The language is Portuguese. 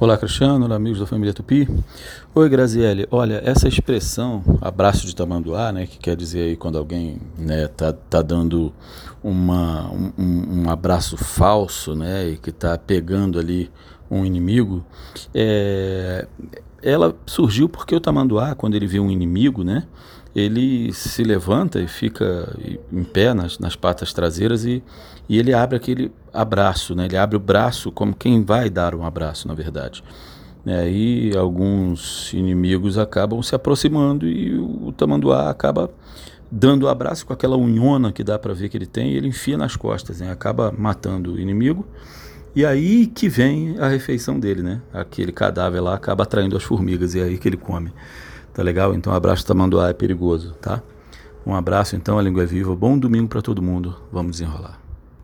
Olá, Cristiano, olá, amigos da família Tupi. Oi, Graziele. Olha, essa expressão, abraço de tamanduá, né, que quer dizer aí quando alguém né, tá, tá dando uma, um, um abraço falso, né, e que tá pegando ali um inimigo, é, ela surgiu porque o tamanduá, quando ele vê um inimigo, né, ele se levanta e fica em pé nas, nas patas traseiras e, e ele abre aquele abraço, né? ele abre o braço como quem vai dar um abraço, na verdade. É, e alguns inimigos acabam se aproximando e o tamanduá acaba dando o abraço com aquela unhona que dá para ver que ele tem, e ele enfia nas costas, né? acaba matando o inimigo. E aí que vem a refeição dele, né? Aquele cadáver lá acaba atraindo as formigas e é aí que ele come. Tá legal? Então, um abraço tamanduá é perigoso, tá? Um abraço então, a língua é viva. Bom domingo para todo mundo. Vamos desenrolar.